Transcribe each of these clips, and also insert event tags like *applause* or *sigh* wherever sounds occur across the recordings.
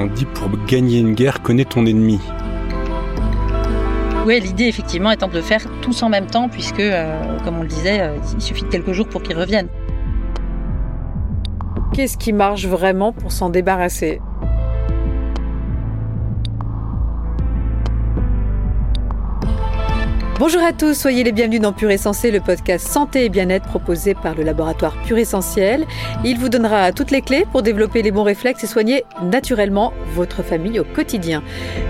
On dit pour gagner une guerre, connais ton ennemi. Oui, l'idée effectivement étant de le faire tous en même temps, puisque, euh, comme on le disait, euh, il suffit de quelques jours pour qu'ils reviennent. Qu'est-ce qui marche vraiment pour s'en débarrasser? Bonjour à tous, soyez les bienvenus dans Pure Essentiel, le podcast santé et bien-être proposé par le laboratoire Pure Essentiel. Il vous donnera toutes les clés pour développer les bons réflexes et soigner naturellement votre famille au quotidien.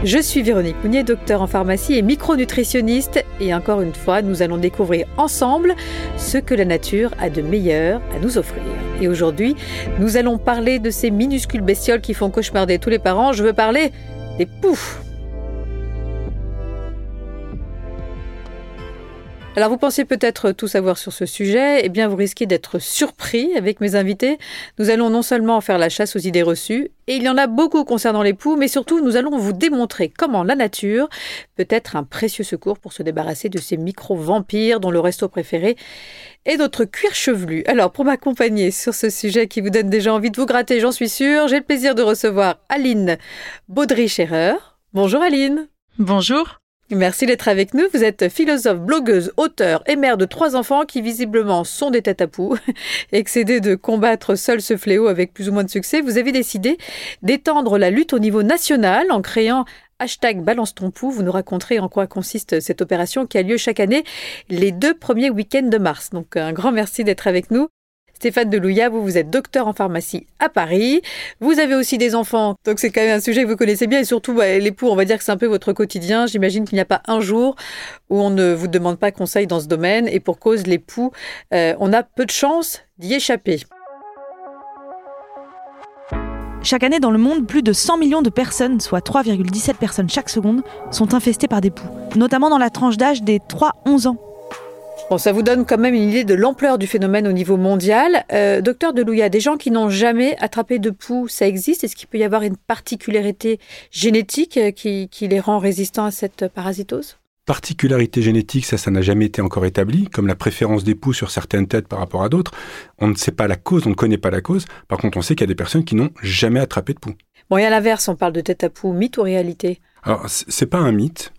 Je suis Véronique Mounier, docteur en pharmacie et micronutritionniste et encore une fois, nous allons découvrir ensemble ce que la nature a de meilleur à nous offrir. Et aujourd'hui, nous allons parler de ces minuscules bestioles qui font cauchemarder tous les parents. Je veux parler des poux. Alors vous pensez peut-être tout savoir sur ce sujet, eh bien vous risquez d'être surpris avec mes invités. Nous allons non seulement faire la chasse aux idées reçues, et il y en a beaucoup concernant les poux, mais surtout nous allons vous démontrer comment la nature peut être un précieux secours pour se débarrasser de ces micro-vampires dont le resto préféré est notre cuir chevelu. Alors pour m'accompagner sur ce sujet qui vous donne déjà envie de vous gratter, j'en suis sûre, j'ai le plaisir de recevoir Aline Baudry-Scherer. Bonjour Aline. Bonjour. Merci d'être avec nous. Vous êtes philosophe, blogueuse, auteur et mère de trois enfants qui visiblement sont des têtes à poux. *laughs* Excédé de combattre seul ce fléau avec plus ou moins de succès, vous avez décidé d'étendre la lutte au niveau national en créant Hashtag Balance ton vous nous raconterez en quoi consiste cette opération qui a lieu chaque année les deux premiers week-ends de mars. Donc un grand merci d'être avec nous. Stéphane Delouya, vous, vous êtes docteur en pharmacie à Paris. Vous avez aussi des enfants, donc c'est quand même un sujet que vous connaissez bien. Et surtout, bah, les poux, on va dire que c'est un peu votre quotidien. J'imagine qu'il n'y a pas un jour où on ne vous demande pas conseil dans ce domaine. Et pour cause, les poux, euh, on a peu de chances d'y échapper. Chaque année dans le monde, plus de 100 millions de personnes, soit 3,17 personnes chaque seconde, sont infestées par des poux, notamment dans la tranche d'âge des 3-11 ans. Bon, ça vous donne quand même une idée de l'ampleur du phénomène au niveau mondial. Euh, docteur Delouya, des gens qui n'ont jamais attrapé de poux, ça existe? Est-ce qu'il peut y avoir une particularité génétique euh, qui, les rend résistants à cette parasitose? Particularité génétique, ça, ça n'a jamais été encore établi, comme la préférence des poux sur certaines têtes par rapport à d'autres. On ne sait pas la cause, on ne connaît pas la cause. Par contre, on sait qu'il y a des personnes qui n'ont jamais attrapé de poux. Bon, et à l'inverse, on parle de tête à poux, mythe ou réalité? Alors, c'est pas un mythe.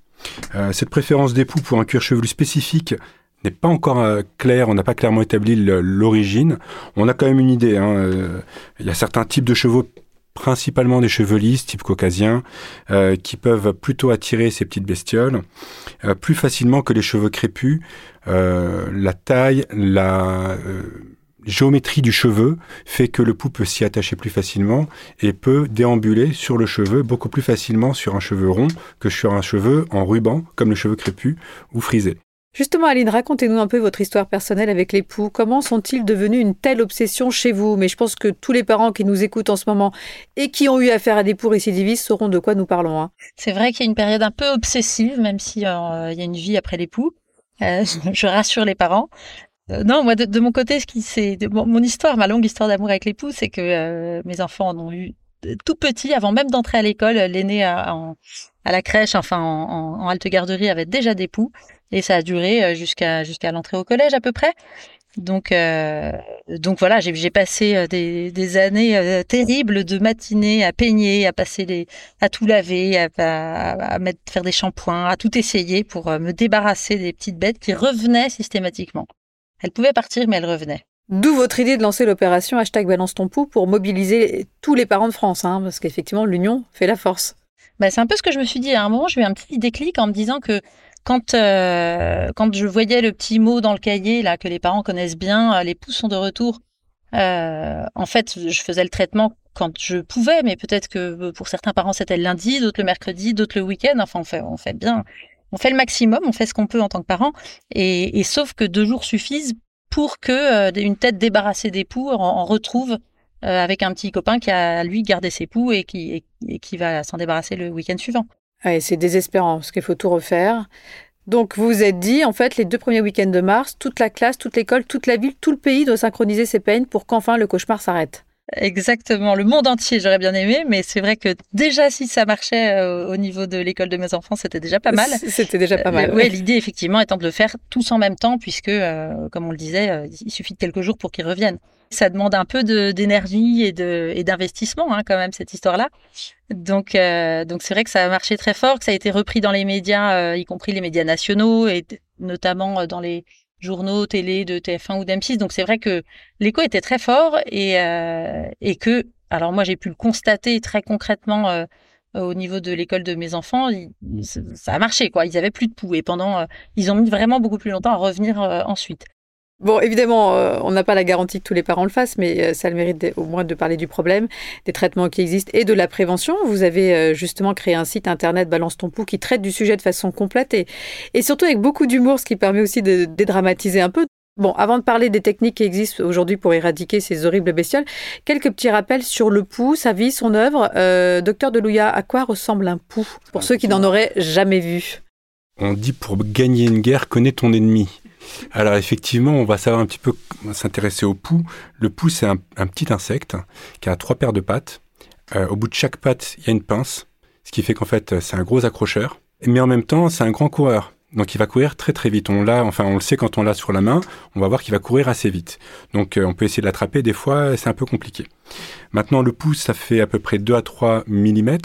Euh, cette préférence des poux pour un cuir chevelu spécifique, n'est pas encore euh, clair, on n'a pas clairement établi l'origine. On a quand même une idée. Hein, euh, il y a certains types de chevaux, principalement des cheveux lisses, type caucasien, euh, qui peuvent plutôt attirer ces petites bestioles plus facilement que les cheveux crépus. la taille, la géométrie du cheveu fait que le pou peut s'y attacher plus facilement et peut déambuler sur le cheveu beaucoup plus facilement sur un cheveu rond que sur un cheveu en ruban, comme le cheveu crépus ou frisé. Justement, Aline, racontez-nous un peu votre histoire personnelle avec les poux. Comment sont-ils devenus une telle obsession chez vous? Mais je pense que tous les parents qui nous écoutent en ce moment et qui ont eu affaire à des poux récidivistes sauront de quoi nous parlons. Hein. C'est vrai qu'il y a une période un peu obsessive, même s'il euh, y a une vie après les poux. Euh, *laughs* je rassure les parents. Euh, non, moi, de, mon côté, ce qui c'est mon, histoire, ma longue histoire d'amour avec les poux, c'est que mes enfants en ont eu tout petit, avant même d'entrer à l'école. L'aîné à, à, la crèche, enfin en, en halte garderie, avait déjà des poux. Et ça a duré euh, jusqu'à jusqu'à l'entrée au collège à peu près. Donc, euh, donc voilà, j'ai passé euh, des, des années euh, terribles de matinée à peigner, à passer les, à tout laver, à, à, à mettre, faire des shampoings, à tout essayer pour me débarrasser des petites bêtes qui revenaient systématiquement. Elles pouvaient partir, mais elles revenaient. D'où votre idée de lancer l'opération hashtag balance ton pouls pour mobiliser tous les parents de France, hein, parce qu'effectivement l'union fait la force. Bah, c'est un peu ce que je me suis dit à un moment. J'ai eu un petit déclic en me disant que quand, euh, quand je voyais le petit mot dans le cahier là que les parents connaissent bien, euh, les pouces sont de retour. Euh, en fait, je faisais le traitement quand je pouvais, mais peut-être que pour certains parents c'était le lundi, d'autres le mercredi, d'autres le week-end. Enfin, on fait, on fait bien, on fait le maximum, on fait ce qu'on peut en tant que parent. Et, sauf que deux jours suffisent pour que une tête débarrassée des poux en, retrouve avec un petit copain qui a lui gardé ses poux et qui, et qui va s'en débarrasser le week-end suivant c'est désespérant parce qu'il faut tout refaire. Donc vous vous êtes dit, en fait, les deux premiers week-ends de mars, toute la classe, toute l'école, toute la ville, tout le pays doit synchroniser ses peines pour qu'enfin le cauchemar s'arrête. Exactement, le monde entier, j'aurais bien aimé, mais c'est vrai que déjà si ça marchait euh, au niveau de l'école de mes enfants, c'était déjà pas mal. C'était déjà pas mal. Euh, ouais, l'idée effectivement étant de le faire tous en même temps, puisque, euh, comme on le disait, il suffit de quelques jours pour qu'ils reviennent. Ça demande un peu d'énergie et de et d'investissement hein, quand même cette histoire-là. Donc donc c'est vrai que ça a marché très fort, que ça a été repris dans les médias, y compris les médias nationaux et notamment dans les journaux, télé de TF1 ou d'M6. Donc c'est vrai que l'écho était très fort et, euh, et que, alors moi j'ai pu le constater très concrètement euh, au niveau de l'école de mes enfants, ça a marché quoi. Ils avaient plus de poux et pendant, euh, ils ont mis vraiment beaucoup plus longtemps à revenir ensuite. Bon, évidemment, euh, on n'a pas la garantie que tous les parents le fassent, mais euh, ça le mérite au moins de parler du problème, des traitements qui existent et de la prévention. Vous avez euh, justement créé un site internet Balance ton pouls qui traite du sujet de façon complète et, et surtout avec beaucoup d'humour, ce qui permet aussi de dédramatiser un peu. Bon, avant de parler des techniques qui existent aujourd'hui pour éradiquer ces horribles bestioles, quelques petits rappels sur le pouls, sa vie, son œuvre. docteur Delouya, à quoi ressemble un pouls Pour ceux qui n'en auraient jamais vu? On dit pour gagner une guerre, connais ton ennemi. Alors effectivement, on va savoir un petit peu s'intéresser au pouls. Le pouls, c'est un, petit insecte qui a trois paires de pattes. Euh, au bout de chaque patte, il y a une pince, ce qui fait qu'en fait, c'est un gros accrocheur. Mais en même temps, c'est un grand coureur. Donc il va courir très très vite. On l'a, on le sait quand on l'a sur la main, on va voir qu'il va courir assez vite. Donc euh, on peut essayer de l'attraper. Des fois, c'est un peu compliqué. Maintenant, le pouce, ça fait à peu près 2 à 3 mm.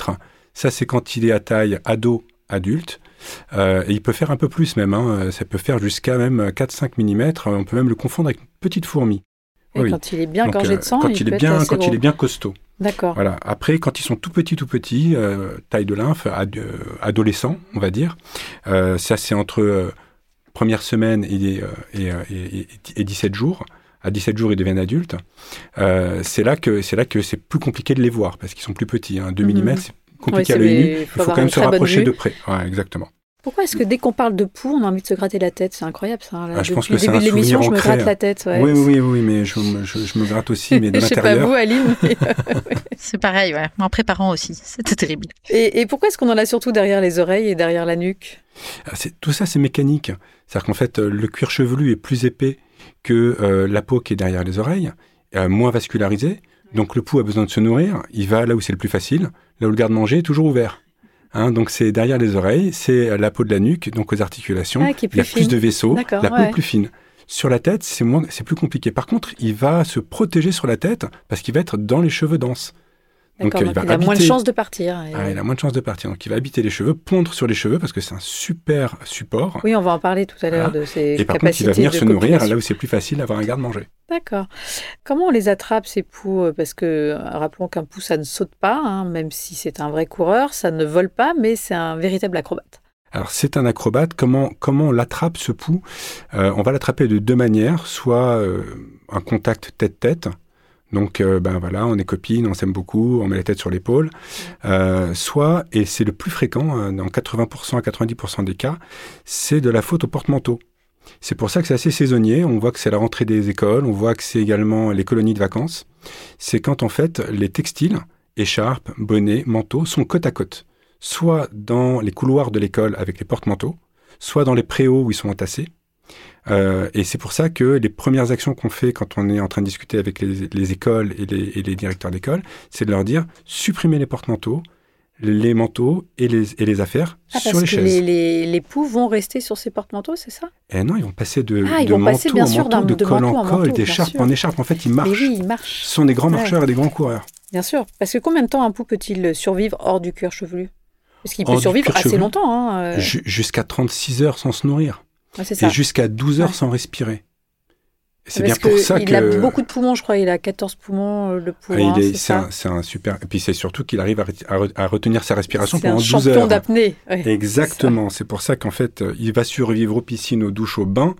Ça, c'est quand il est à taille ado adulte. Euh, et il peut faire un peu plus même, hein. ça peut faire jusqu'à même 4-5 mm, on peut même le confondre avec une petite fourmi. Et quand il est bien gorgé de sang, quand il, est bien, quand il est bien costaud. D'accord. Voilà. Après, quand ils sont tout petits, tout petits, euh, taille de lymphe, ad, euh, adolescents, on va dire. ça, c'est entre première semaine et, et, et, et, 17 jours. À 17 jours, ils deviennent adultes. c'est là que c'est là que c'est plus compliqué de les voir parce qu'ils sont plus petits. Hein. 2 mm, c'est compliqué à l'œil nu. Il faut, quand même se rapprocher de près. Ouais, exactement. Pourquoi est-ce que dès qu'on parle de poux, on a envie de se gratter la tête? C'est incroyable ça. Ah, je pense que c'est un l'émission, je me gratte la tête. Oui, oui, oui, mais je, me gratte aussi, mais de l'intérieur. *laughs* Je sais pas vous, Aline. *laughs* c'est pareil, ouais. En préparant aussi, c'était terrible. Et, pourquoi est-ce qu'on en a surtout derrière les oreilles et derrière la nuque? Ah, Tout ça, c'est mécanique. C'est-à-dire qu'en fait, le cuir chevelu est plus épais que euh, la peau qui est derrière les oreilles, euh, moins vascularisée. Donc le pouls a besoin de se nourrir, il va là où c'est le plus facile, là où le garde-manger est toujours ouvert. Hein, donc c'est derrière les oreilles, c'est la peau de la nuque, donc aux articulations. Ah, il y a plus de vaisseaux, la peau est plus fine. Sur la tête, c'est moins, c'est plus compliqué. Par contre, il va se protéger sur la tête parce qu'il va être dans les cheveux denses. Donc, il, a moins de chances de partir. Ah, il a moins de chances de partir. Donc il va habiter les cheveux, pondre sur les cheveux parce que c'est un super support. Oui, on va en parler tout à l'heure de ces Et par contre, il va venir se nourrir là où c'est plus facile d'avoir un garde-manger. D'accord. Comment on les attrape ces poux Parce que euh, rappelons qu'un pou ça ne saute pas, hein, même si c'est un vrai coureur, ça ne vole pas, mais c'est un véritable acrobate. Alors c'est un acrobate. Comment comment on l'attrape ce pou? Euh, On va l'attraper de deux manières, soit euh, un contact tête-tête donc, euh, ben voilà, on est copines, on s'aime beaucoup, on met la tête sur l'épaule. Euh, soit, et c'est le plus fréquent, euh, dans 80% à 90% des cas, c'est de la faute au porte-manteau. C'est pour ça que c'est assez saisonnier. On voit que c'est la rentrée des écoles, on voit que c'est également les colonies de vacances. C'est quand en fait les textiles, écharpes, bonnets, manteaux sont côte à côte. Soit dans les couloirs de l'école avec les porte-manteaux, soit dans les préaux où ils sont entassés, euh, et c'est pour ça que les premières actions qu'on fait quand on est en train de discuter avec les, écoles et les, directeurs d'école, c'est de leur dire supprimez les porte-manteaux, les manteaux et les, et les affaires ah, sur les chaises. Les, les, poux vont rester sur ces porte-manteaux, c'est ça? Eh non, ils vont passer de, ah, de manteau en manteau, de, col en col, d'écharpe en écharpe. En fait, ils marchent. oui, ils marchent. Ce sont des grands marcheurs et des grands coureurs. Bien sûr. Parce que combien de temps un pou peut-il survivre hors du cuir chevelu? Parce qu'il peut survivre assez longtemps. Hein, euh. Jusqu'à 36 heures sans se nourrir et jusqu'à 12 heures sans respirer. C'est bien pour ça qu'il Il a beaucoup de poumons, je crois. Il a 14 poumons, euh, le poumon. Ah, c'est un, super. Et puis c'est surtout qu'il arrive à, retenir sa respiration pendant 12 heures. C'est un champion d'apnée. Exactement. C'est pour ça qu'en fait, euh, il va survivre aux piscines, aux douches, aux bains.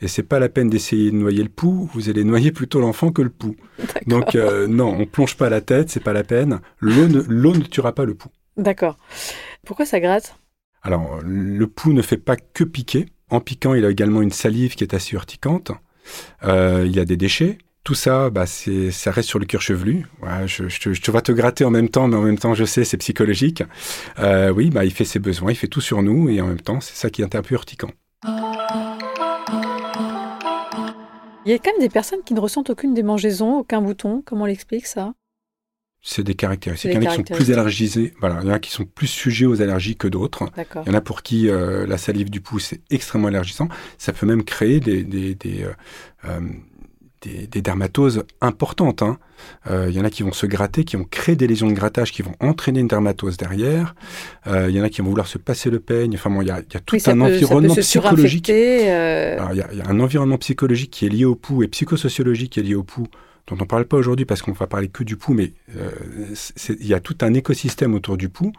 Et c'est pas la peine d'essayer de noyer le pouls. Vous allez noyer plutôt l'enfant que le pouls. Donc euh, non, on plonge pas la tête, c'est pas la peine. L'eau ne, ne tuera pas le pouls. D'accord. Pourquoi ça gratte? Alors, le pouls ne fait pas que piquer. En piquant, il a également une salive qui est assez urticante. Euh, il y a des déchets. Tout ça, bah, ça reste sur le cuir chevelu. je, je, te vois te gratter en même temps, mais en même temps, je sais, c'est psychologique. Euh, oui, bah, il fait ses besoins, il fait tout sur nous, et en même temps, c'est ça qui est un peu urticant. Il y a quand même des personnes qui ne ressentent aucune démangeaison, aucun bouton. Comment on l'explique ça? C'est des caractéristiques. Il y en a qui sont plus allergisés, voilà, il y en a qui sont plus sujets aux allergies que d'autres. Il y en a pour qui euh, la salive du pouce est extrêmement allergisant. Ça peut même créer des, des, des, euh, euh, des, des dermatoses importantes. hein. Euh, il y en a qui vont se gratter, qui vont créer des lésions de grattage, qui vont entraîner une dermatose derrière. Euh, il y en a qui vont vouloir se passer le peigne. Enfin bon, il y a, il y a tout Oui, un peut- environnement psychologique. euh, Alors, il y, a, il y a un environnement psychologique qui est lié au pouls et psychosociologique qui est lié au pouls, dont on ne parle pas aujourd'hui parce qu'on va parler que du pouls, mais euh, il y a tout un écosystème autour du pouls.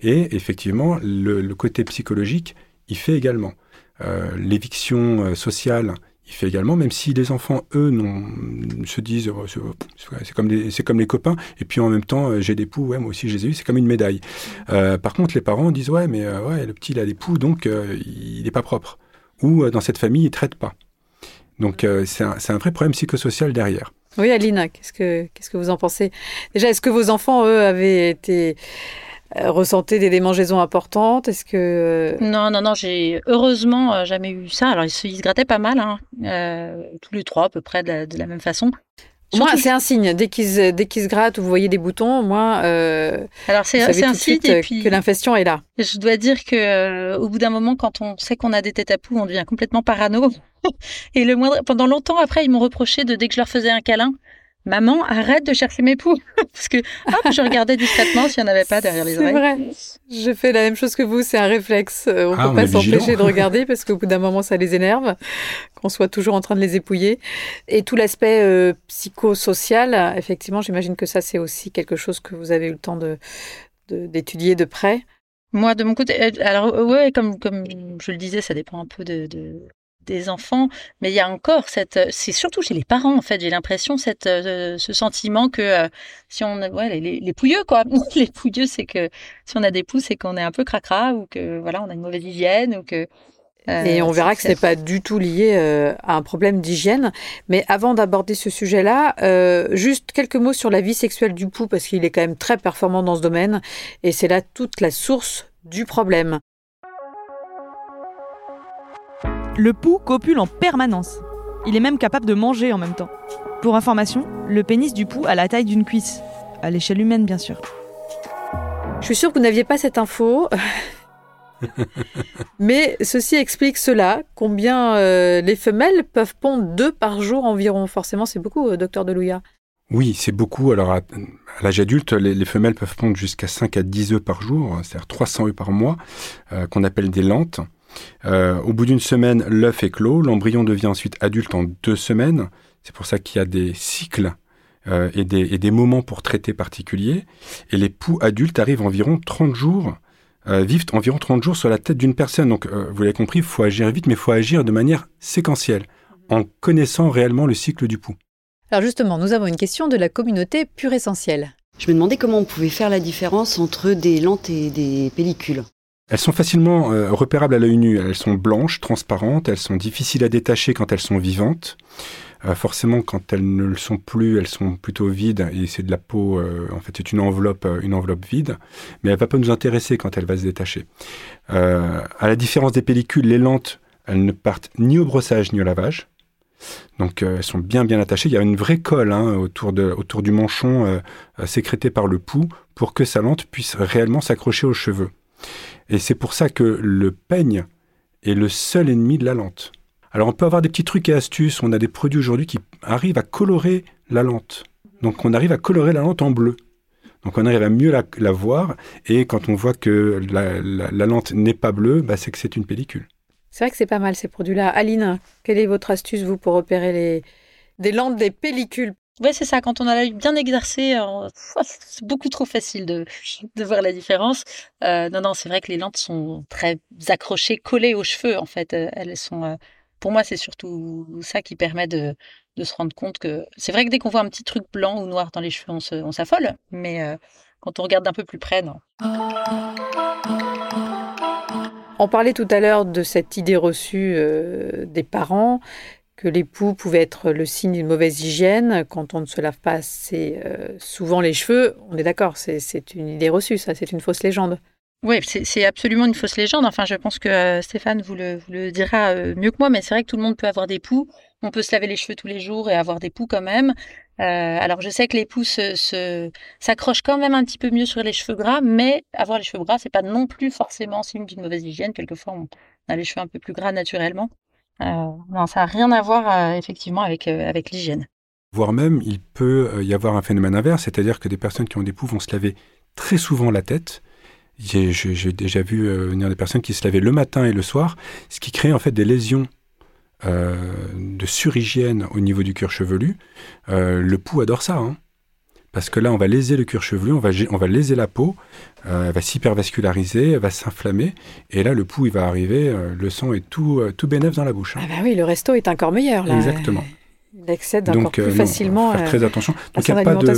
Et effectivement, le, le côté psychologique, il fait également. Euh, L'éviction euh, sociale, il fait également, même si les enfants, eux, non, se disent oh, c'est comme, c'est comme les copains, et puis en même temps, j'ai des poux, ouais, moi aussi je les ai eus, c'est comme une médaille. Euh, par contre, les parents disent ouais, mais euh, ouais, le petit, il a des poux, donc euh, il n'est pas propre. Ou dans cette famille, il ne traite pas. Donc c'est un, c'est un vrai problème psychosocial derrière. Oui, Aline, qu'est-ce que, vous en pensez? Déjà, est-ce que vos enfants, eux, avaient été euh, ressentaient des démangeaisons importantes? Est-ce que euh, Non, non, non, j'ai heureusement euh, jamais eu ça. Alors, ils se, grattaient pas mal, hein, tous les trois à peu près de la même façon. Moi, c'est un signe. Dès qu'ils se- dès qu'ils se grattent ou vous voyez des boutons, moi, euh, alors c'est un signe et euh, puis que l'infestion est là. je dois dire que euh, au bout d'un moment, quand on sait qu'on a des têtes à poux, on devient complètement parano. *laughs* et le moindre, pendant longtemps après, ils m'ont reproché de dès que je leur faisais un câlin, maman, arrête de chercher mes poux, *laughs* parce que hop, je regardais discrètement s'il n'y en avait pas derrière les C'est oreilles. vrai. Je fais la même chose que vous, c'est un réflexe. Euh, On Ah, peut on pas s'empêcher de *laughs* regarder parce qu'au bout d'un moment, ça les énerve, qu'on soit toujours en train de les épouiller. Et tout l'aspect euh, psychosocial, effectivement, j'imagine que ça, c'est aussi quelque chose que vous avez eu le temps de de- d'étudier de, près. Moi, de mon côté, euh, alors ouais, comme comme je le disais, ça dépend un peu de, de- des enfants, mais il y a encore cette, euh, c'est surtout chez les parents en fait, j'ai l'impression cette euh, ce sentiment que euh, si on, a- ouais, les, les, les pouilleux quoi, *laughs* les pouilleux, c'est que si on a des poux, c'est qu'on est un peu cracra ou que voilà, on a une mauvaise hygiène ou que euh, Et on verra que ce n'est pas du tout lié euh, à un problème d'hygiène. Mais avant d'aborder ce sujet-là, euh, juste quelques mots sur la vie sexuelle du pouls, parce qu'il est quand même très performant dans ce domaine. Et c'est là toute la source du problème. Le pouls copule en permanence. Il est même capable de manger en même temps. Pour information, le pénis du pouls a la taille d'une cuisse. À l'échelle humaine, bien sûr. Je suis sûre que vous n'aviez pas cette info. *laughs* Mais ceci explique cela, combien euh, les femelles peuvent pondre deux par jour environ. Forcément, c'est beaucoup, euh, docteur Delouya. Oui, c'est beaucoup. Alors, à, à l'âge adulte, les, les femelles peuvent pondre jusqu'à 5 à 10 œufs par jour, c'est-à-dire 300 œufs par mois, euh, qu'on appelle des lentes. Euh, au bout d'une semaine, l'œuf est clos. L'embryon devient ensuite adulte en deux semaines. C'est pour ça qu'il y a des cycles euh, et, des, et des moments pour traiter particuliers. Et les poux adultes arrivent environ 30 jours, euh, vivent environ 30 jours sur la tête d'une personne. Donc, euh, vous l'avez compris, il faut agir vite, mais il faut agir de manière séquentielle, en connaissant réellement le cycle du pouls. Alors justement, nous avons une question de la communauté pure essentielle. Je me demandais comment on pouvait faire la différence entre des lentes et des pellicules. Elles sont facilement euh, repérables à l'œil nu. Elles sont blanches, transparentes, elles sont difficiles à détacher quand elles sont vivantes. Euh, forcément, quand elles ne le sont plus, elles sont plutôt vides et c'est de la peau. euh, en fait, c'est une enveloppe, une enveloppe vide, mais elle va pas nous intéresser quand elle va se détacher. À la différence des pellicules, les lentes, elles ne partent ni au brossage ni au lavage. Donc, elles sont bien bien attachées. Il y a une vraie colle hein, autour, du manchon sécrétée par le pouls pour que sa lente puisse réellement s'accrocher aux cheveux. Et c'est pour ça que le peigne est le seul ennemi de la lente. Alors on peut avoir des petits trucs et astuces. On a des produits aujourd'hui qui arrivent à colorer la lente. Donc on arrive à colorer la lente en bleu. Donc on arrive à mieux la, voir. Et quand on voit que la lente n'est pas bleue, bah, c'est que c'est une pellicule. C'est vrai que c'est pas mal ces produits-là. Aline, quelle est votre astuce, vous, pour repérer les... des lentes des pellicules? Ouais, c'est ça. Quand on a l'œil bien exercé, euh, *laughs* c'est beaucoup trop facile de, *laughs* de voir la différence. Euh, non, non, c'est vrai que les lentes sont très accrochées, collées aux cheveux. En fait, Euh, elles sont. pour moi, c'est surtout ça qui permet de, de se rendre compte que c'est vrai que dès qu'on voit un petit truc blanc ou noir dans les cheveux, on s'affole. Mais quand on regarde d'un peu plus près, non. On parlait tout à l'heure de cette idée reçue des parents que les poux pouvaient être le signe d'une mauvaise hygiène quand on ne se lave pas assez euh, souvent les cheveux. On est d'accord, c'est une idée reçue, ça, c'est une fausse légende. Oui, c'est absolument une fausse légende. Enfin, je pense que euh, Stéphane vous le, dira euh, mieux que moi, mais c'est vrai que tout le monde peut avoir des poux. On peut se laver les cheveux tous les jours et avoir des poux quand même. Alors, je sais que les poux s'accrochent se, quand même un petit peu mieux sur les cheveux gras, mais avoir les cheveux gras, c'est pas non plus forcément signe d'une mauvaise hygiène. Quelquefois, on a les cheveux un peu plus gras naturellement. Non, ça n'a rien à voir effectivement avec, avec l'hygiène. Voire même, il peut y avoir un phénomène inverse, c'est-à-dire que des personnes qui ont des poux vont se laver très souvent la tête j'ai déjà vu euh, venir des personnes qui se lavaient le matin et le soir, ce qui crée en fait des lésions euh, de surhygiène au niveau du cuir chevelu. Euh, le pouls adore ça, hein. Parce que là, on va léser le cuir chevelu, on va, on va léser la peau, elle va s'hypervasculariser, elle va s'inflammer, et là, le pouls, il va arriver, le sang est tout, tout bénef dans la bouche. Hein. Ah bah oui, le resto est encore meilleur là. Exactement. Il accède encore plus facilement. faire très attention. Donc il y a pas de,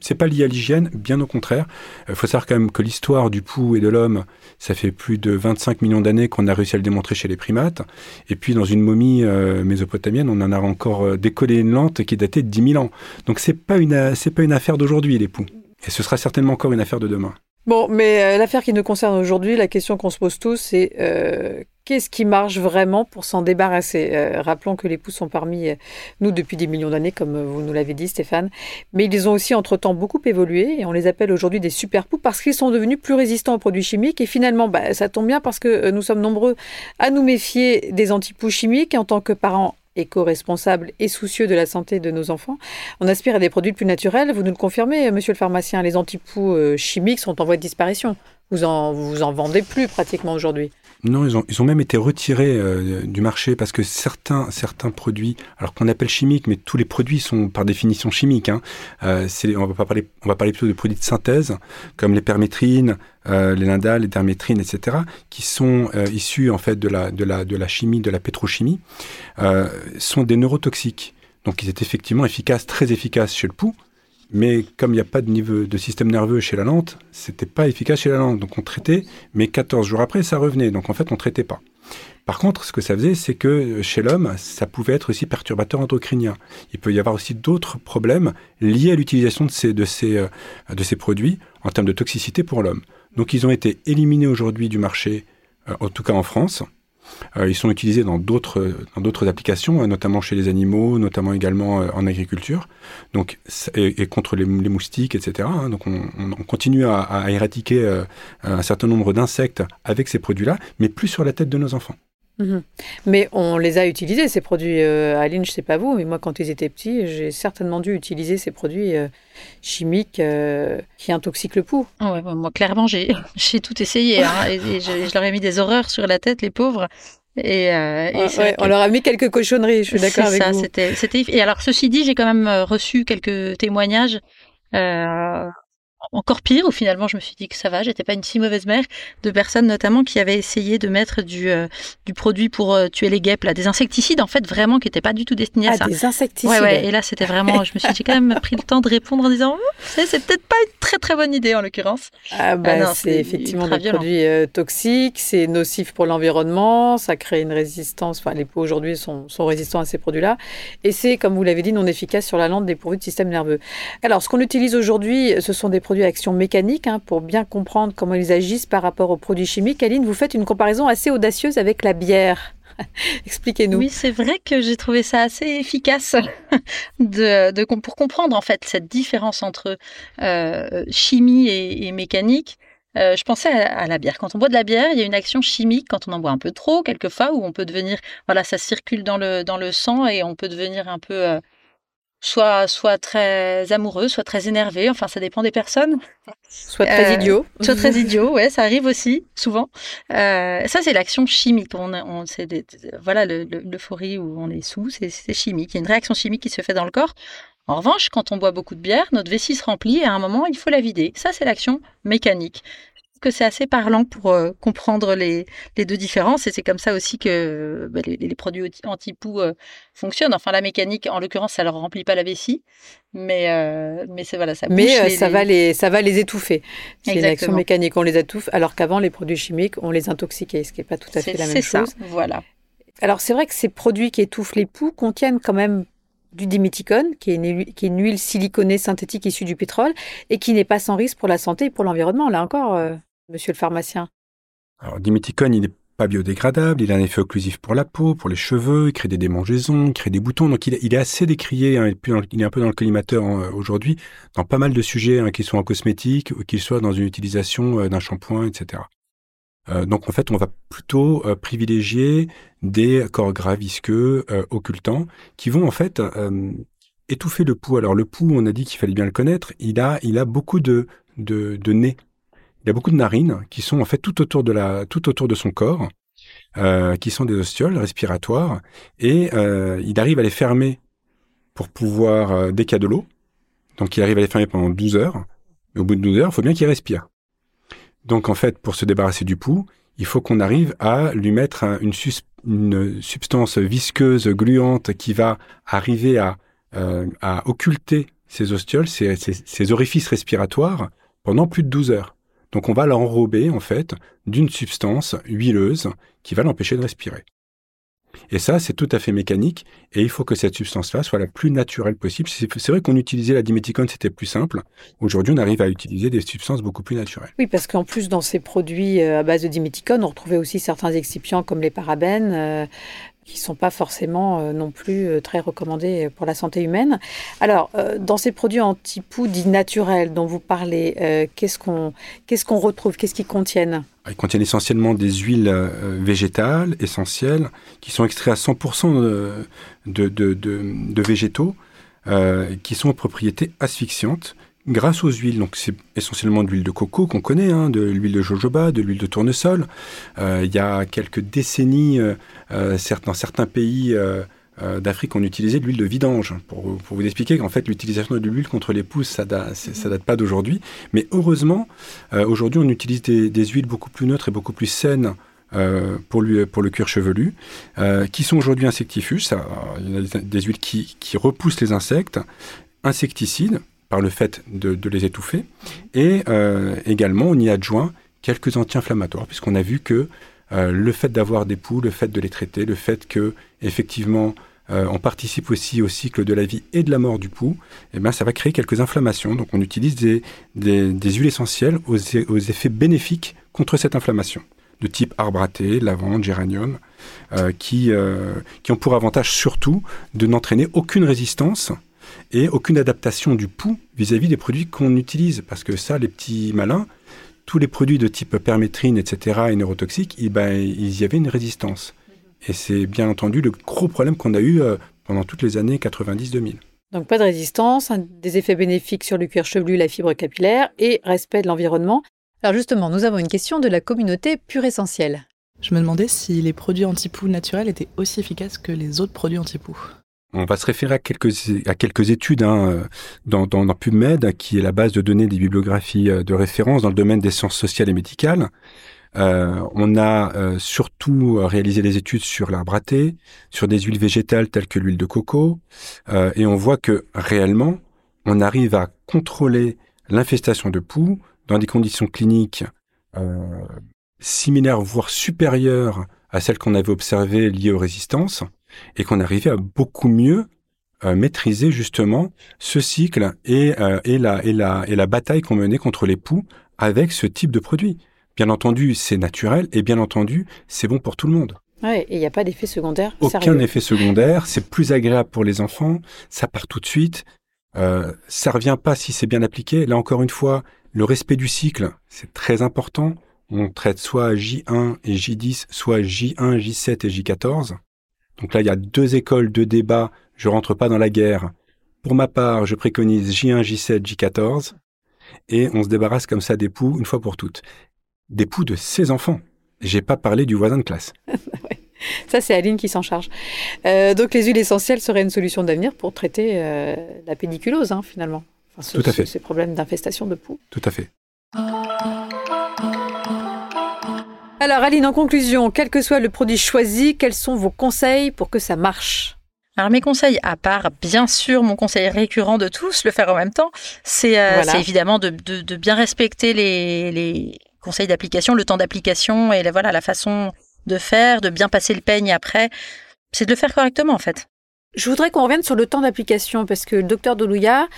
c'est pas lié à l'hygiène, bien au contraire. Il faut savoir quand même que l'histoire du pouls et de l'homme, ça fait plus de 25 millions d'années qu'on a réussi à le démontrer chez les primates. Et puis dans une momie mésopotamienne, on en a encore décollé une lente qui datait de 10 000 ans. Donc c'est pas une, c'est pas une affaire d'aujourd'hui les poux. Et ce sera certainement encore une affaire de demain. Bon, mais l'affaire qui nous concerne aujourd'hui, la question qu'on se pose tous, c'est Qu'est-ce qui marche vraiment pour s'en débarrasser? Euh, Rappelons que les poux sont parmi euh, nous depuis des millions d'années, comme euh, vous nous l'avez dit, Stéphane. Mais ils ont aussi entre-temps beaucoup évolué et on les appelle aujourd'hui des super poux parce qu'ils sont devenus plus résistants aux produits chimiques. Et finalement, bah, ça tombe bien parce que nous sommes nombreux à nous méfier des antipoux chimiques en tant que parents éco-responsables et soucieux de la santé de nos enfants. On aspire à des produits plus naturels. Vous nous le confirmez, monsieur le pharmacien, les antipoux chimiques sont en voie de disparition. Vous en, vous en vendez plus pratiquement aujourd'hui. Non, ils ont, ils ont même été retirés euh, du marché parce que certains, certains produits, alors qu'on appelle chimiques, mais tous les produits sont par définition chimiques. Hein, euh, on va pas parler, on va parler plutôt de produits de synthèse comme les permétrines, euh, les lindales, les dermétrines, etc., qui sont issus en fait de la, de la, de la chimie, de la pétrochimie, sont des neurotoxiques. Donc, ils étaient effectivement efficaces, très efficaces chez le pouls, mais comme il n'y a pas de niveau de système nerveux chez la lente, c'était pas efficace chez la lente. Donc on traitait, mais 14 jours après, ça revenait. Donc en fait, on traitait pas. Par contre, ce que ça faisait, c'est que chez l'homme, ça pouvait être aussi perturbateur endocrinien. Il peut y avoir aussi d'autres problèmes liés à l'utilisation de ces, de, ces, euh, de ces produits en termes de toxicité pour l'homme. Donc ils ont été éliminés aujourd'hui du marché, euh, en tout cas en France. Euh, ils sont utilisés dans d'autres dans d'autres applications, euh, notamment chez les animaux, notamment également euh, en agriculture. Donc et, contre les, moustiques, etc. Hein. donc on, continue à, éradiquer un certain nombre d'insectes avec ces produits-là, mais plus sur la tête de nos enfants. Mhm. Mais on les a utilisés, ces produits. Aline, je sais pas vous, mais moi, quand ils étaient petits, j'ai certainement dû utiliser ces produits chimiques qui intoxiquent le pouls. Ah moi, clairement, *laughs* j'ai tout essayé. Hein, et, je, je, leur ai mis des horreurs sur la tête, les pauvres. Et, euh, on leur a mis quelques cochonneries, je suis d'accord avec ça, vous. C'était, c'était. Et alors, ceci dit, j'ai quand même euh, reçu quelques témoignages euh, encore pire, où finalement je me suis dit que ça va, j'étais pas une si mauvaise mère, de personnes notamment qui avaient essayé de mettre du, euh, du produit pour euh, tuer les guêpes, là, des insecticides en fait vraiment qui n'étaient pas du tout destinés à ah, ça. Des insecticides. Ouais, ouais, et là c'était vraiment, je me suis dit quand même pris le temps de répondre en disant, c'est, c'est peut-être pas une très très bonne idée en l'occurrence. Ah bah ah c'est, effectivement des produits euh, toxiques, c'est nocif pour l'environnement, ça crée une résistance, enfin les peaux aujourd'hui sont, sont résistants à ces produits-là, et c'est comme vous l'avez dit non efficace sur la lente dépourvue de système nerveux. Alors ce qu'on utilise aujourd'hui, ce sont des produits action mécanique Hein, pour bien comprendre comment ils agissent par rapport aux produits chimiques. Aline, vous faites une comparaison assez audacieuse avec la bière. *laughs* Expliquez-nous. Oui, c'est vrai que j'ai trouvé ça assez efficace *laughs* pour comprendre en fait cette différence entre euh, chimie et, mécanique. Euh, je pensais à, la bière. Quand on boit de la bière, il y a une action chimique quand on en boit un peu trop, quelquefois, où on peut devenir, voilà, ça circule dans le dans le sang et on peut devenir un peu euh, soit soit très amoureux, soit très énervé. Enfin, ça dépend des personnes. Soit très euh, idiot. Soit très idiot, ouais, ça arrive aussi souvent. Euh, ça, c'est l'action chimique. On, on c'est voilà l'euphorie où on est sous, c'est chimique. Il y a une réaction chimique qui se fait dans le corps. En revanche, quand on boit beaucoup de bière, notre vessie se remplit et à un moment, il faut la vider. Ça, c'est l'action mécanique que c'est assez parlant pour euh, comprendre les, les, deux différences et c'est comme ça aussi que bah, les, les, produits anti-poux euh, fonctionnent. Enfin, la mécanique, en l'occurrence, ça leur remplit pas la vessie, mais euh, mais c'est voilà, ça. Mais ça va les ça va les étouffer. C'est l'action mécanique, on les étouffe, alors qu'avant les produits chimiques, on les intoxiquait, ce qui n'est pas tout à fait la même chose. C'est ça, voilà. Alors c'est vrai que ces produits qui étouffent les poux contiennent quand même du qui est, une, qui est une huile siliconée synthétique issue du pétrole et qui n'est pas sans risque pour la santé et pour l'environnement. Là encore, monsieur le pharmacien Alors, diméthicone, il n'est pas biodégradable, il a un effet occlusif pour la peau, pour les cheveux, il crée des démangeaisons, il crée des boutons, donc il, est assez décrié, hein, il est un peu dans le collimateur hein, aujourd'hui, dans pas mal de sujets, hein, qu'ils soient en cosmétique, ou qu'ils soient dans une utilisation euh, d'un shampoing, etc. Euh, donc en fait, on va plutôt euh, privilégier des corps gras visqueux occultants qui vont en fait étouffer le pouls. Alors le pouls, on a dit qu'il fallait bien le connaître. Il a, il a beaucoup de, de, de nez. Il a beaucoup de narines qui sont en fait tout autour de la, tout autour de son corps, qui sont des ostioles respiratoires, et il arrive à les fermer pour pouvoir dès qu'il y a de l'eau. Donc il arrive à les fermer pendant 12 heures. Et au bout de 12 heures, il faut bien qu'il respire. Donc en fait, pour se débarrasser du pouls, il faut qu'on arrive à lui mettre une, substance visqueuse, gluante, qui va arriver à, euh, occulter ces ostioles, ces, orifices respiratoires, pendant plus de 12 heures. Donc on va l'enrober en fait d'une substance huileuse qui va l'empêcher de respirer. Et ça, c'est tout à fait mécanique, et il faut que cette substance-là soit la plus naturelle possible. C'est vrai qu'on utilisait la diméthicone, c'était plus simple. Aujourd'hui, on arrive à utiliser des substances beaucoup plus naturelles. Oui, parce qu'en plus, dans ces produits euh, à base de diméthicone, on retrouvait aussi certains excipients comme les parabènes, euh, qui ne sont pas forcément euh, non plus euh, très recommandés pour la santé humaine. Alors, euh, dans ces produits anti-poux dits naturels dont vous parlez, qu'est-ce qu'on retrouve? Qu'est-ce qu'ils contiennent? Ils contiennent essentiellement des huiles végétales essentielles qui sont extraites à 100% de, de, de, de végétaux qui sont aux propriétés asphyxiantes grâce aux huiles. Donc c'est essentiellement de l'huile de coco qu'on connaît, hein, de l'huile de jojoba, de l'huile de tournesol. Euh, il y a quelques décennies, euh, euh dans certains pays d'Afrique, on utilisait de l'huile de vidange. Pour, vous expliquer qu'en fait l'utilisation de l'huile contre les pousses, ça, date, pas d'aujourd'hui. Mais heureusement, aujourd'hui on utilise des, huiles beaucoup plus neutres et beaucoup plus saines pour, le cuir chevelu, qui sont aujourd'hui insectifuges. il y a des, huiles qui, repoussent les insectes, insecticides, par le fait de, les étouffer. Et euh, également, on y adjoint quelques anti-inflammatoires, puisqu'on a vu que euh, le fait d'avoir des poux, le fait de les traiter, le fait que, effectivement, euh, on participe aussi au cycle de la vie et de la mort du pouls, eh ben, ça va créer quelques inflammations. Donc on utilise des, des, huiles essentielles aux, aux, effets bénéfiques contre cette inflammation, de type arbre à thé, lavande, géranium, qui, qui ont pour avantage surtout de n'entraîner aucune résistance et aucune adaptation du pouls vis-à-vis des produits qu'on utilise. Parce que ça, les petits malins, tous les produits de type permétrine, etc., et neurotoxiques, eh ben, il y avait une résistance. Et c'est bien entendu le gros problème qu'on a eu euh, pendant toutes les années 90-2000. Donc pas de résistance, des effets bénéfiques sur le cuir chevelu, la fibre capillaire et respect de l'environnement. Alors justement, nous avons une question de la communauté pure essentielle. Je me demandais si les produits anti-poux naturels étaient aussi efficaces que les autres produits anti-poux. On va se référer à quelques, à quelques études hein, dans, dans, PubMed, qui est la base de données des bibliographies euh, de référence dans le domaine des sciences sociales et médicales. Euh, on a euh, surtout réalisé des études sur l'arbre à thé, sur des huiles végétales telles que l'huile de coco, et on voit que réellement, on arrive à contrôler l'infestation de poux dans des conditions cliniques similaires, voire supérieures à celles qu'on avait observées liées aux résistances et qu'on arrivait à beaucoup mieux euh, maîtriser justement ce cycle et, euh, et, la, et, la, et la bataille qu'on menait contre les poux avec ce type de produit. Bien entendu, c'est naturel et bien entendu, c'est bon pour tout le monde. Ouais, et il n'y a pas d'effet secondaire. Aucun effet secondaire. C'est plus agréable pour les enfants. Ça part tout de suite. Euh, ça revient pas si c'est bien appliqué. Là encore une fois, le respect du cycle, c'est très important. On traite soit J1 et J10, soit J1, J7 et J14. Donc là, il y a deux écoles, deux débats. Je rentre pas dans la guerre. Pour ma part, je préconise J1, J7, J14. Et on se débarrasse comme ça des poux une fois pour toutes. Des poux de ses enfants. J'ai pas parlé du voisin de classe. *laughs* Ça, c'est Aline qui s'en charge. Euh, donc, les huiles essentielles seraient une solution d'avenir pour traiter euh, la pédiculose, hein, finalement. Tout à fait. Ces problèmes d'infestation de poux. Tout à fait. Alors Aline, en conclusion, quel que soit le produit choisi, quels sont vos conseils pour que ça marche? Alors mes conseils, à part bien sûr mon conseil récurrent de tous, le faire en même temps, c'est euh, évidemment de, bien respecter les, conseils d'application, le temps d'application et la, voilà la façon de faire, de bien passer le peigne après. C'est de le faire correctement en fait. Je voudrais qu'on revienne sur le temps d'application parce que le docteur Dolouya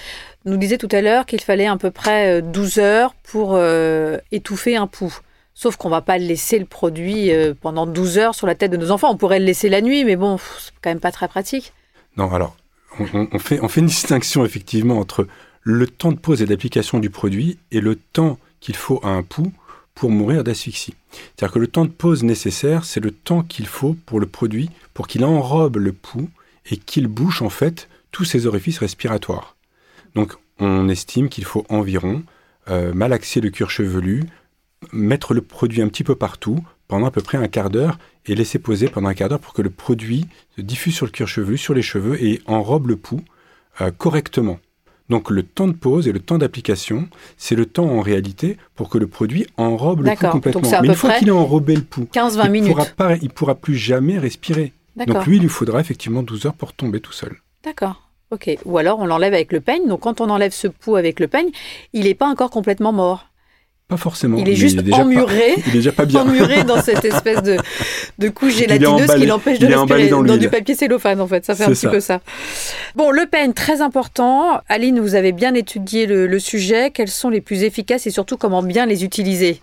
nous disait tout à l'heure qu'il fallait à peu près euh, 12 heures pour euh, étouffer un pouls. Sauf qu'on va pas laisser le produit euh, pendant 12 heures sur la tête de nos enfants. On pourrait le laisser la nuit, mais bon, c'est quand même pas très pratique. Non, alors, on, fait, on fait une distinction effectivement entre le temps de pause et d'application du produit et le temps qu'il faut à un pouls pour mourir d'asphyxie. C'est-à-dire que le temps de pause nécessaire, c'est le temps qu'il faut pour le produit, pour qu'il enrobe le pouls et qu'il bouche en fait tous ses orifices respiratoires. Donc, on estime qu'il faut environ euh, malaxer le cuir chevelu, mettre le produit un petit peu partout pendant à peu près un quart d'heure et laisser poser pendant un quart d'heure pour que le produit se diffuse sur le cuir chevelu, sur les cheveux et enrobe le pouls euh, correctement. Donc le temps de pause et le temps d'application, c'est le temps en réalité pour que le produit enrobe le pouls. Donc complètement. à Mais une fois qu'il a enrobé le pouls, 15-20 il minutes. pourra pas, il pourra plus jamais respirer. Donc lui, il lui faudra effectivement 12 heures pour tomber tout seul. D'accord. Ok. Ou alors on l'enlève avec le peigne. Donc quand on enlève ce pouls avec le peigne, il n'est pas encore complètement mort. Pas forcément. Il est juste emmuré. *laughs* il est déjà pas bien. emmuré dans cette espèce de, de couche *laughs* gélatineuse emballé- qui l'empêche de respirer. dans l'huile. du papier cellophane, en fait. Ça fait un petit ça. peu ça. Bon, le peigne, très important. Aline, vous avez bien étudié le, le sujet. Quels sont les plus efficaces et surtout comment bien les utiliser?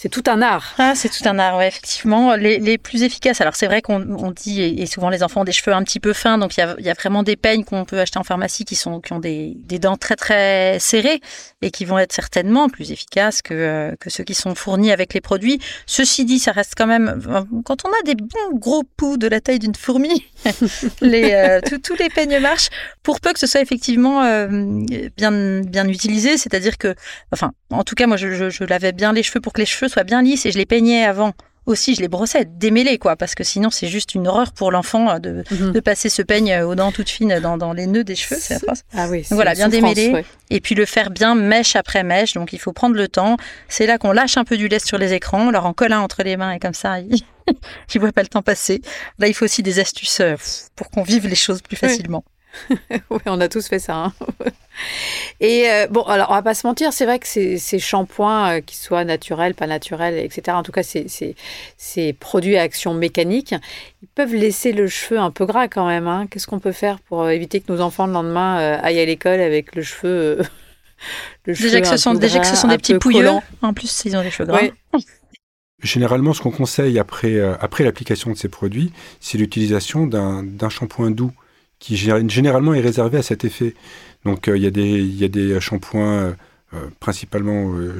C'est tout un art. Ah, c'est tout un art, effectivement. Les, les plus efficaces, alors c'est vrai qu'on on dit, et souvent les enfants ont des cheveux un petit peu fins, donc il y a, y a vraiment des peignes qu'on peut acheter en pharmacie qui, sont, qui ont des, des dents très très serrées et qui vont être certainement plus efficaces que, euh, que ceux qui sont fournis avec les produits. Ceci dit, ça reste quand même, quand on a des bons gros poux de la taille d'une fourmi, *laughs* les, euh, tous- tous les peignes marchent, pour peu que ce soit effectivement euh, bien, bien utilisé, c'est-à-dire que, enfin, en tout cas, moi, je, je, je lavais bien les cheveux pour que les cheveux soient bien lisses et je les peignais avant. Aussi, je les brossais, démêlés, quoi, parce que sinon, c'est juste une horreur pour l'enfant euh, de, de passer ce peigne euh, aux dents toutes fines dans, dans les nœuds des cheveux, c'est. Ah oui. voilà, bien démêlé. ouais. Et puis le faire bien mèche après mèche, donc il faut prendre le temps. C'est là qu'on lâche un peu du lait sur les écrans, on leur en colle un entre les mains et comme ça, ils *laughs* ne voient pas le temps passer. Là, il faut aussi des astuces euh, pour qu'on vive les choses plus Oui. facilement. *laughs* Oui, on a tous fait ça. hein. *laughs* Et euh, bon, alors on va pas se mentir, c'est vrai que ces, ces shampoings, euh, qu'ils soient naturels, pas naturels, etc., en tout cas ces, ces, ces produits à action mécanique, ils peuvent laisser le cheveu un peu gras quand même. hein. Qu'est-ce qu'on peut faire pour euh, éviter que nos enfants le lendemain euh, aillent à l'école avec le cheveu, euh, *laughs* le cheveu Déjà que, ce sont, peu déjà que ce gras, sont des petits pouilleux, collant. en plus ils ont des cheveux gras. Ouais. Généralement, ce qu'on conseille après, euh, après l'application de ces produits, c'est l'utilisation d'un d'un shampoing doux qui gé- généralement est réservé à cet effet. Donc, euh, il y, a des- il y a des shampoings, euh, euh, principalement euh,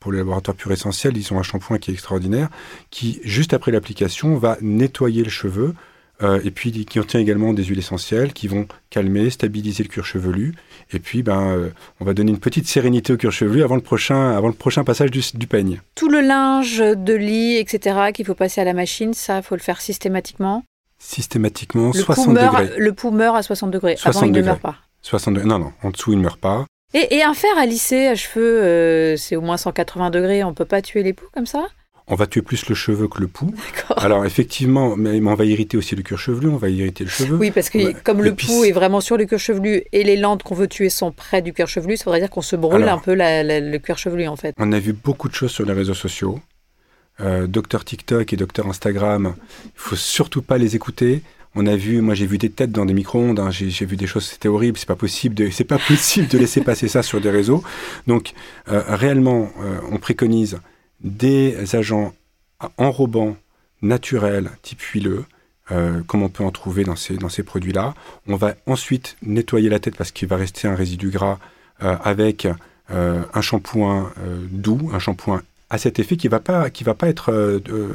pour les laboratoires purs essentiels, ils ont un shampoing qui est extraordinaire, qui, juste après l'application, va nettoyer le cheveu, euh, et puis qui contient également des huiles essentielles qui vont calmer, stabiliser le cuir chevelu, et puis ben, euh, on va donner une petite sérénité au cuir chevelu avant le prochain, avant le prochain passage du, du peigne. Tout le linge de lit, etc., qu'il faut passer à la machine, ça, faut le faire systématiquement? Systématiquement, Le 60 pouls, meurt, degrés. le pouls meurt à 60 degrés. 60 Avant, il ne meurt pas. 60 degrés. Non, non, en dessous, il ne meurt pas. Et, et un fer à lisser à cheveux, euh, c'est au moins 180 degrés. On peut pas tuer les poux comme ça? On va tuer plus le cheveu que le pouls. *laughs* D'accord. Alors, effectivement, mais, on va irriter aussi le cuir chevelu, on va irriter le cheveu. Oui, parce que comme le pouls c'est- est vraiment sur le cuir chevelu et les landes qu'on veut tuer sont près du cuir chevelu, ça voudrait dire qu'on se brûle Alors. un peu la- la- le cuir chevelu en fait. On a vu beaucoup de choses sur les réseaux sociaux. Euh, docteur TikTok et docteur Instagram, il faut surtout pas les écouter. On a vu, moi j'ai vu des têtes dans des micro-ondes, hein. j'ai vu des choses, c'était horrible, c'est pas possible de, *laughs* c'est pas possible de laisser passer ça sur des réseaux. Donc euh, réellement, euh, on préconise des agents enrobants naturels, type huileux, comme on peut en trouver dans ces, dans ces produits-là. On va ensuite nettoyer la tête parce qu'il va rester un résidu gras avec un shampoing doux, un shampoing à cet effet qui va pas qui va pas être euh, euh,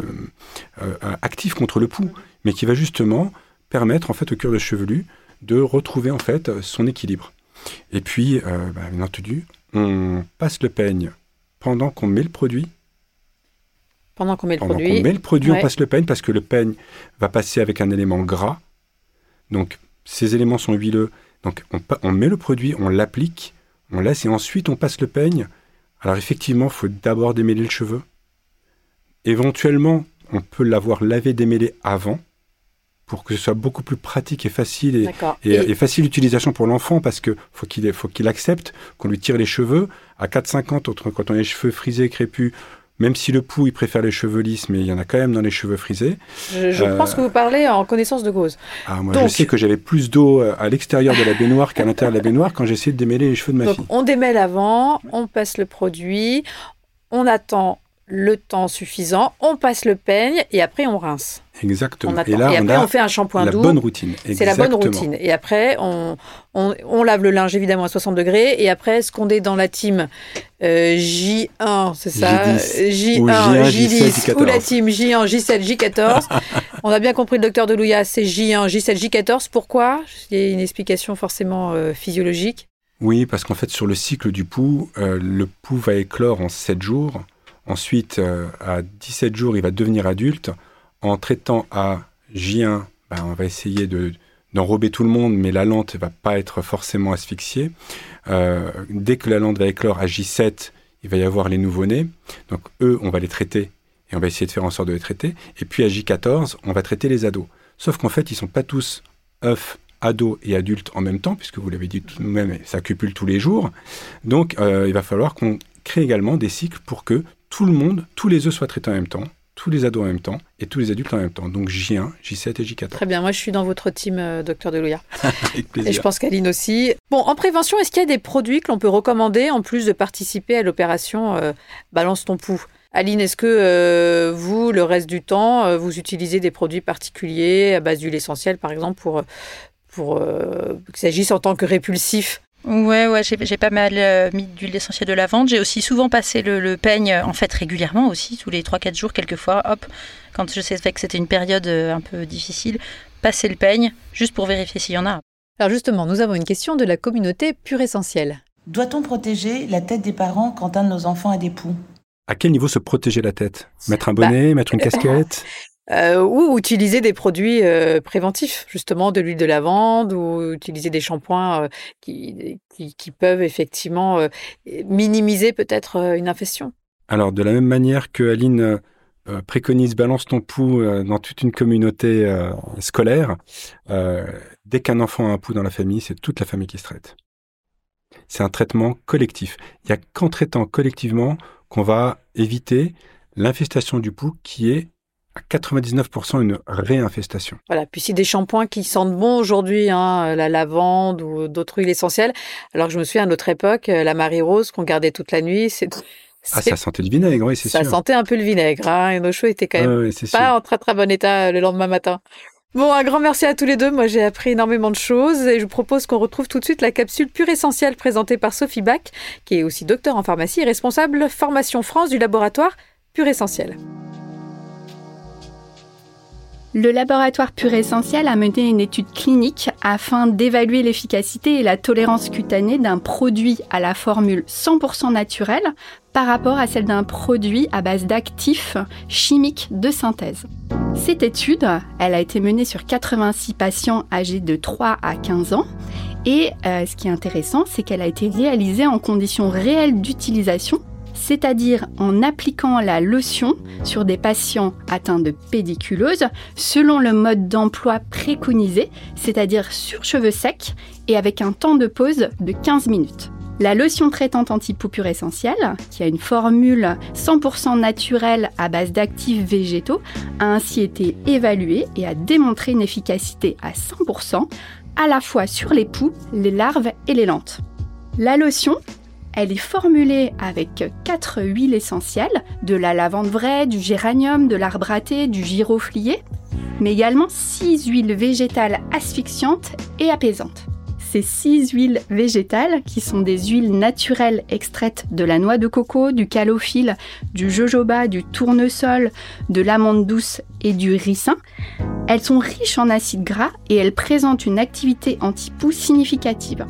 euh, actif contre le pouls, mais qui va justement permettre en fait au cuir de chevelu de retrouver en fait son équilibre. Et puis, bah, bien entendu, on passe le peigne pendant qu'on met le produit. Pendant qu'on met le Pendant produit. qu'on met le produit, Ouais. on passe le peigne parce que le peigne va passer avec un élément gras. Donc, ces éléments sont huileux. Donc, on, on met le produit, on l'applique, on laisse et ensuite on passe le peigne. Alors, effectivement, il faut d'abord démêler le cheveu. Éventuellement, on peut l'avoir lavé, démêlé avant pour que ce soit beaucoup plus pratique et facile et, D'accord. et, et facile d'utilisation pour l'enfant parce que faut qu'il faut qu'il accepte qu'on lui tire les cheveux à 4,50 autre- quand on a les cheveux frisés crépus même si le pouls, il préfère les cheveux lisses, mais il y en a quand même dans les cheveux frisés. Je, je Euh, pense que vous parlez en connaissance de cause. Ah, moi, Donc- je sais que j'avais plus d'eau euh, à l'extérieur de la baignoire qu'à l'intérieur de la baignoire quand j'essayais de démêler les cheveux de ma Donc fille. on démêle avant, on passe le produit, on attend le temps suffisant, on passe le peigne et après on rince. Exactement. On. Et là, après a on fait un shampoing la doux. bonne routine. C'est la bonne routine. Et après, on, on, on lave le linge évidemment à 60 degrés. Et après, ce qu'on est dans la team euh, J1, c'est ça J10. Ou J1, J1, J10, ou la J14. team J1, J7, J14. on a bien compris le docteur de Louia, c'est J1, J7, J14. Pourquoi? Il y a une explication forcément euh, physiologique. Oui, parce qu'en fait, sur le cycle du pouls, euh, le pouls va éclore en 7 jours. Ensuite, euh, à 17 jours, il va devenir adulte. En traitant à J1, ben, on va essayer de d'enrober tout le monde, mais la lente ne va pas être forcément asphyxiée. Euh, dès que la lente va éclore à J7, il va y avoir les nouveau-nés. Donc eux, on va les traiter et on va essayer de faire en sorte de les traiter. Et puis à J14, on va traiter les ados. Sauf qu'en fait, ils sont pas tous œufs, ados et adultes en même temps, puisque vous l'avez dit tout de même, ça cupule tous les jours. Donc euh, il va falloir qu'on crée également des cycles pour que tout le monde, tous les œufs soient traités en même temps, tous les ados en même temps et tous les adultes en même temps. Donc J1, J7 et J14. Très bien, moi je suis dans votre team, euh, docteur de Louia. *laughs* Avec Et plaisir. je pense qu'Aline aussi. Bon, en prévention, est-ce qu'il y a des produits que l'on peut recommander en plus de participer à l'opération euh, Balance ton pouls? Aline, est-ce que euh, vous, le reste du temps, vous utilisez des produits particuliers à base d'huile essentielle, par exemple, pour, pour qu'il s'agisse en tant que répulsif? Ouais, ouais, j'ai pas mal euh, mis d'huile essentielle de lavande. J'ai aussi souvent passé le, le peigne, en fait, régulièrement aussi, tous les 3-4 jours, quelquefois. Hop, quand je savais que c'était une période euh, un peu difficile, passer le peigne, juste pour vérifier s'il y en a. Alors justement, nous avons une question de la communauté pure essentielle. Doit-on protéger la tête des parents quand un de nos enfants a des poux? À quel niveau se protéger la tête? Mettre un bonnet, mettre une *laughs* casquette? Euh, ou utiliser des produits euh, préventifs, justement de l'huile de lavande, ou utiliser des shampoings euh, qui, qui, peuvent effectivement minimiser peut-être une infection. Alors, de la même manière que Aline préconise balance ton pouls dans toute une communauté scolaire, dès qu'un enfant a un pouls dans la famille, c'est toute la famille qui se traite. C'est un traitement collectif. Il n'y a qu'en traitant collectivement qu'on va éviter l'infestation du pouls qui est à 99% une réinfestation. Voilà. Puis si des shampoings qui sentent bon aujourd'hui, hein, la lavande ou d'autres huiles essentielles, alors que je me souviens à notre époque, euh, la Marie Rose qu'on gardait toute la nuit, c'est Ah, *laughs* ça sentait du vinaigre, oui, c'est ça sûr. sentait un peu le vinaigre, hein, et nos cheveux étaient quand même sûr. pas en très très bon état euh, le lendemain matin. Bon, un grand merci à tous les deux. Moi, j'ai appris énormément de choses et je vous propose qu'on retrouve tout de suite la capsule pure essentielle présentée par Sophie Bach, qui est aussi docteur en pharmacie et responsable formation France du laboratoire Pure Essentiel. Le laboratoire Pure Essentiel a mené une étude clinique afin d'évaluer l'efficacité et la tolérance cutanée d'un produit à la formule 100% naturelle par rapport à celle d'un produit à base d'actifs chimiques de synthèse. Cette étude, a été menée sur 86 patients âgés de 3 à 15 ans et euh, ce qui est intéressant, c'est qu'elle a été réalisée en conditions réelles d'utilisation c'est-à-dire en appliquant la lotion sur des patients atteints de pédiculose selon le mode d'emploi préconisé, c'est-à-dire sur cheveux secs et avec un temps de pause de 15 minutes. La lotion traitante anti-poux pure essentielle, qui a une formule 100% naturelle à base d'actifs végétaux, a ainsi été évaluée et a démontré une efficacité à 100% à la fois sur les poux, les larves et les lentes. La lotion elle est formulée avec quatre huiles essentielles, de la lavande vraie, du géranium, de l'arbre à thé, du giroflier, mais également six huiles végétales asphyxiantes et apaisantes. Ces six huiles végétales, qui sont des huiles naturelles extraites de la noix de coco, du calophylle, du jojoba, du tournesol, de l'amande douce et du ricin, elles sont riches en acides gras et elles présentent une activité anti-poux significative.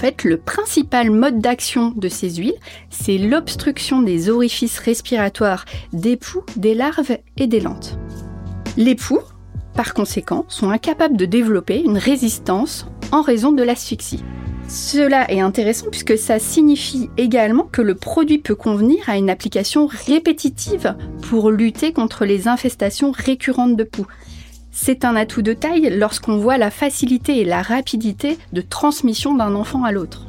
Fait, le principal mode d'action de ces huiles, c'est l'obstruction des orifices respiratoires des poux, des larves et des lentes. Les poux, par conséquent, sont incapables de développer une résistance en raison de l'asphyxie. Cela est intéressant puisque ça signifie également que le produit peut convenir à une application répétitive pour lutter contre les infestations récurrentes de poux. C'est un atout de taille lorsqu'on voit la facilité et la rapidité de transmission d'un enfant à l'autre.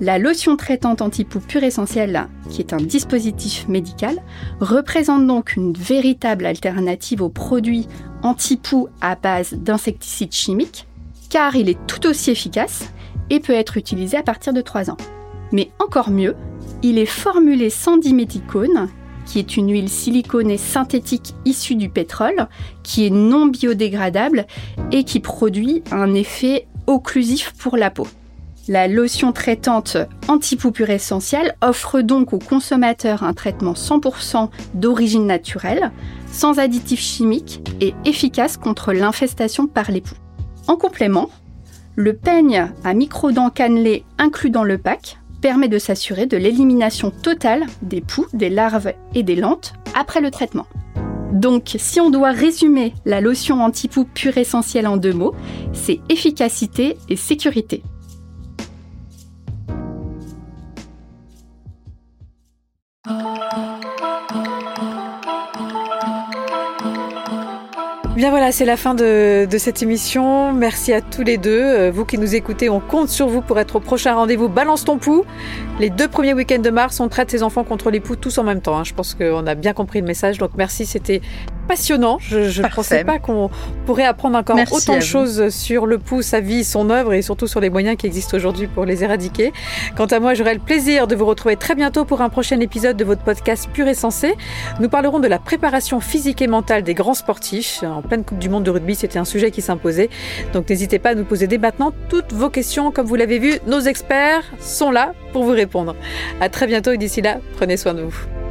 La lotion traitante anti-poux pure essentielle, qui est un dispositif médical, représente donc une véritable alternative aux produits anti-poux à base d'insecticides chimiques, car il est tout aussi efficace et peut être utilisé à partir de 3 ans. Mais encore mieux, il est formulé sans diméthicone, qui est une huile siliconée synthétique issue du pétrole, qui est non biodégradable et qui produit un effet occlusif pour la peau. La lotion traitante anti-poupure essentielle offre donc aux consommateurs un traitement 100% d'origine naturelle, sans additifs chimiques et efficace contre l'infestation par les poux. En complément, le peigne à micro-dents cannelées inclus dans le pack permet de s'assurer de l'élimination totale des poux, des larves et des lentes après le traitement. Donc, si on doit résumer la lotion anti-poux pure essentielle en deux mots, c'est efficacité et sécurité. Bien voilà, c'est la fin de, cette émission. Merci à tous les deux. Euh, vous qui nous écoutez, on compte sur vous pour être au prochain rendez-vous Balance ton pouls. Les deux premiers week-ends de mars, on traite ses enfants contre les poux tous en même temps. Hein. Je pense qu'on a bien compris le message. Donc merci, c'était passionnant. Je ne pensais pas qu'on pourrait apprendre encore autant de choses sur le pouls, sa vie, son œuvre et surtout sur les moyens qui existent aujourd'hui pour les éradiquer. Quant à moi, j'aurai le plaisir de vous retrouver très bientôt pour un prochain épisode de votre podcast Pur et Sensé. Nous parlerons de la préparation physique et mentale des grands sportifs. En pleine Coupe du Monde de rugby, c'était un sujet qui s'imposait. Donc n'hésitez pas à nous poser dès maintenant toutes vos questions. Comme vous l'avez vu, nos experts sont là pour vous répondre. À très bientôt et d'ici là, prenez soin de vous.